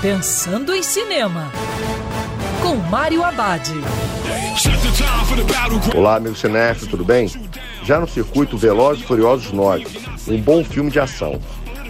Pensando em Cinema, com Mário Abad. Olá, amigo cinéfilo, tudo bem? Já no circuito Velozes e Furiosos 9, um bom filme de ação.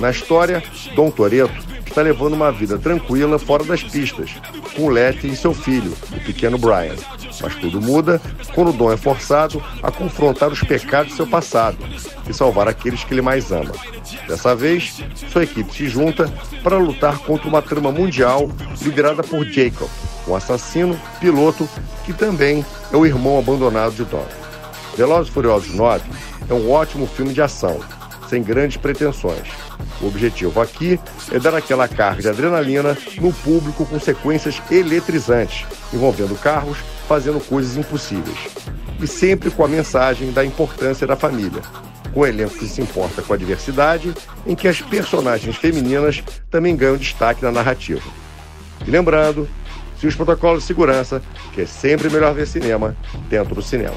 Na história, Dom Toretto está levando uma vida tranquila fora das pistas, com Letty e seu filho, o pequeno Brian. Mas tudo muda quando Dom é forçado a confrontar os pecados de seu passado e salvar aqueles que ele mais ama. Dessa vez, sua equipe se junta para lutar contra uma trama mundial liderada por Jacob, um assassino piloto que também é o irmão abandonado de Dom. Velozes e Furiosos 9 é um ótimo filme de ação, sem grandes pretensões. O objetivo aqui é dar aquela carga de adrenalina no público com sequências eletrizantes, envolvendo carros fazendo coisas impossíveis. E sempre com a mensagem da importância da família, com um elenco que se importa com a diversidade, em que as personagens femininas também ganham destaque na narrativa. E lembrando, se os protocolos de segurança, que é sempre melhor ver cinema dentro do cinema.